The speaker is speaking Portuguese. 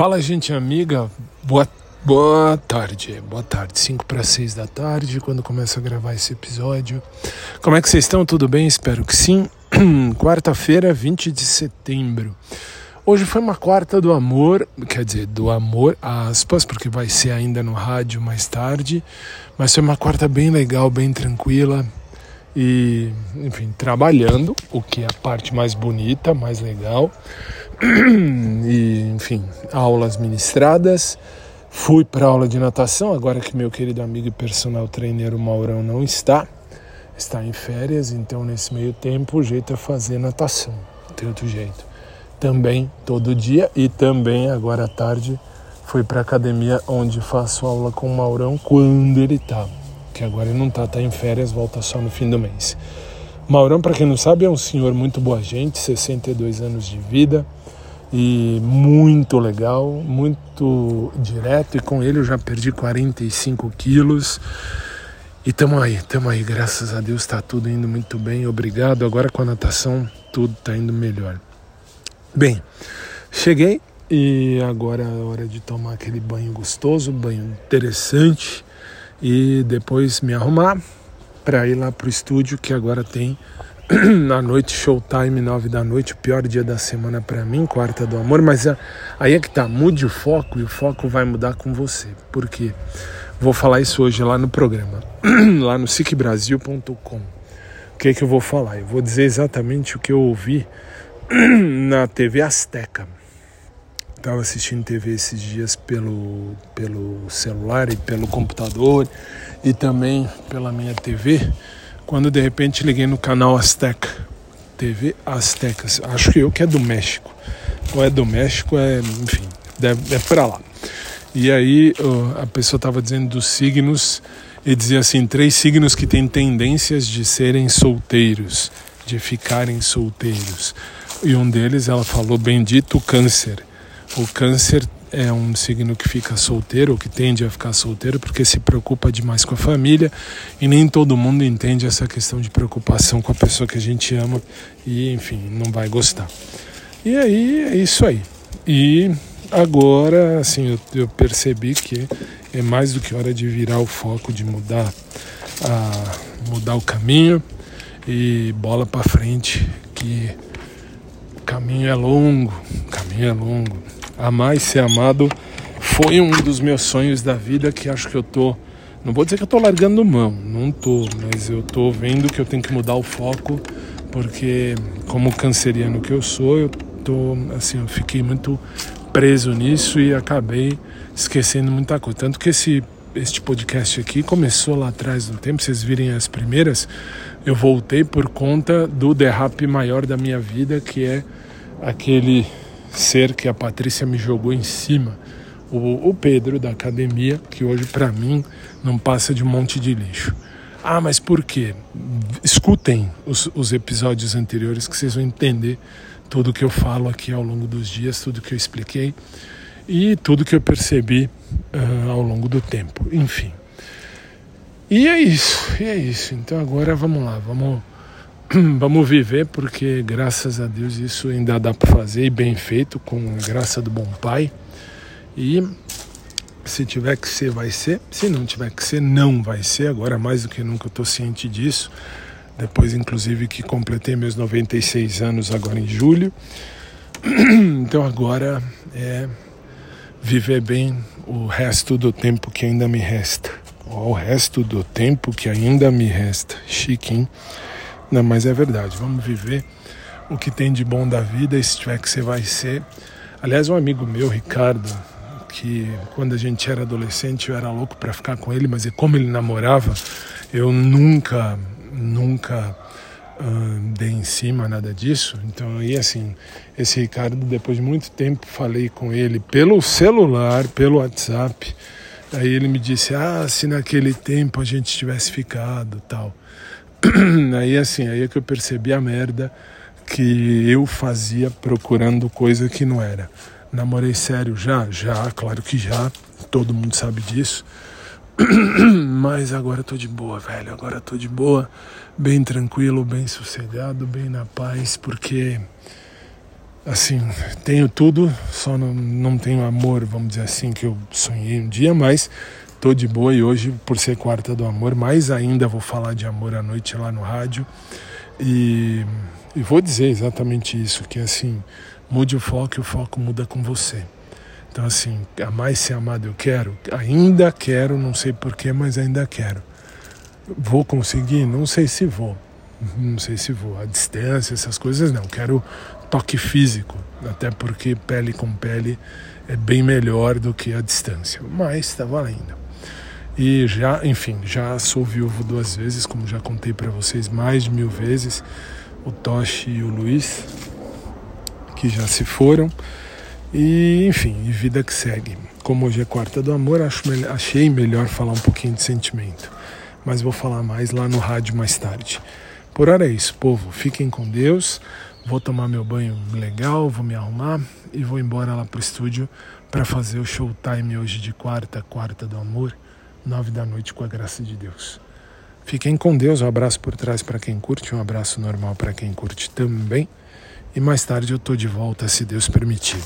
Fala, gente amiga. Boa, boa tarde. Boa tarde. 5 para 6 da tarde, quando começo a gravar esse episódio. Como é que vocês estão? Tudo bem? Espero que sim. Quarta-feira, 20 de setembro. Hoje foi uma quarta do amor, quer dizer, do amor, aspas, porque vai ser ainda no rádio mais tarde. Mas foi uma quarta bem legal, bem tranquila. E, enfim, trabalhando, o que é a parte mais bonita, mais legal. e, enfim, aulas ministradas. Fui para aula de natação, agora que meu querido amigo e personal trainer, Maurão, não está. Está em férias, então nesse meio tempo o jeito é fazer natação. Não tem outro jeito. Também todo dia e também agora à tarde fui para academia onde faço aula com o Maurão quando ele está. Que agora ele não está, está em férias, volta só no fim do mês. Maurão, para quem não sabe, é um senhor muito boa gente, 62 anos de vida e muito legal, muito direto. E com ele eu já perdi 45 quilos. E tamo aí, tamo aí, graças a Deus está tudo indo muito bem, obrigado. Agora com a natação tudo está indo melhor. Bem, cheguei e agora é hora de tomar aquele banho gostoso, banho interessante e depois me arrumar para ir lá pro estúdio que agora tem na noite, showtime, nove da noite, o pior dia da semana para mim, quarta do amor, mas aí é que tá, mude o foco e o foco vai mudar com você. Por quê? Vou falar isso hoje lá no programa, lá no sicbrasil.com. O que é que eu vou falar? Eu vou dizer exatamente o que eu ouvi na TV Azteca. Estava assistindo TV esses dias pelo, pelo celular e pelo computador e também pela minha TV quando de repente liguei no canal Azteca, TV Azteca, acho que eu que é do México, ou é do México, é, enfim, deve, é para lá. E aí a pessoa estava dizendo dos signos e dizia assim, três signos que têm tendências de serem solteiros, de ficarem solteiros. E um deles ela falou bendito câncer. O câncer é um signo que fica solteiro, ou que tende a ficar solteiro, porque se preocupa demais com a família e nem todo mundo entende essa questão de preocupação com a pessoa que a gente ama e, enfim, não vai gostar. E aí é isso aí. E agora, assim, eu, eu percebi que é mais do que hora de virar o foco, de mudar, a, mudar o caminho e bola para frente, que caminho é longo, caminho é longo amar e ser amado foi um dos meus sonhos da vida que acho que eu tô. Não vou dizer que eu tô largando mão, não tô, mas eu tô vendo que eu tenho que mudar o foco, porque como canceriano que eu sou, eu tô assim, eu fiquei muito preso nisso e acabei esquecendo muita coisa. Tanto que esse este podcast aqui começou lá atrás no tempo, vocês virem as primeiras, eu voltei por conta do derrape maior da minha vida, que é aquele ser que a Patrícia me jogou em cima. O, o Pedro da academia, que hoje para mim não passa de um monte de lixo. Ah, mas por quê? Escutem os, os episódios anteriores que vocês vão entender tudo que eu falo aqui ao longo dos dias, tudo que eu expliquei e tudo que eu percebi uh, ao longo do tempo. Enfim. E é isso, e é isso. Então agora vamos lá, vamos vamos viver porque graças a Deus isso ainda dá para fazer e bem feito com a graça do bom Pai. E se tiver que ser, vai ser. Se não tiver que ser, não vai ser. Agora mais do que nunca eu estou ciente disso. Depois, inclusive, que completei meus 96 anos agora em julho. Então agora é viver bem o resto do tempo que ainda me resta. O resto do tempo que ainda me resta. Chique, hein? Não, mas é verdade. Vamos viver o que tem de bom da vida se tiver que ser, vai ser. Aliás, um amigo meu, Ricardo, que quando a gente era adolescente eu era louco para ficar com ele, mas como ele namorava, eu nunca, nunca uh, dei em cima nada disso. Então, aí assim, esse Ricardo, depois de muito tempo, falei com ele pelo celular, pelo WhatsApp. Aí ele me disse: Ah, se naquele tempo a gente tivesse ficado, tal. aí assim, aí é que eu percebi a merda que eu fazia procurando coisa que não era. Namorei sério já? Já, claro que já. Todo mundo sabe disso. Mas agora tô de boa, velho. Agora tô de boa, bem tranquilo, bem sossegado, bem na paz, porque assim, tenho tudo, só não, não tenho amor, vamos dizer assim, que eu sonhei um dia, mas tô de boa e hoje, por ser quarta do amor, mais ainda vou falar de amor à noite lá no rádio. E, e vou dizer exatamente isso, que assim, mude o foco e o foco muda com você. Então assim, a mais ser amado eu quero, ainda quero, não sei porquê, mas ainda quero. Vou conseguir? Não sei se vou. Não sei se vou. A distância, essas coisas não. Quero toque físico, até porque pele com pele é bem melhor do que a distância. Mas está valendo. E já, enfim, já sou viúvo duas vezes, como já contei para vocês mais de mil vezes. O Toshi e o Luiz, que já se foram. E, enfim, vida que segue. Como hoje é quarta do amor, acho, achei melhor falar um pouquinho de sentimento. Mas vou falar mais lá no rádio mais tarde. Por hora é isso, povo. Fiquem com Deus. Vou tomar meu banho legal, vou me arrumar e vou embora lá pro estúdio para fazer o showtime hoje de quarta, quarta do amor, nove da noite com a graça de Deus. Fiquem com Deus, um abraço por trás para quem curte, um abraço normal para quem curte também. E mais tarde eu tô de volta, se Deus permitir.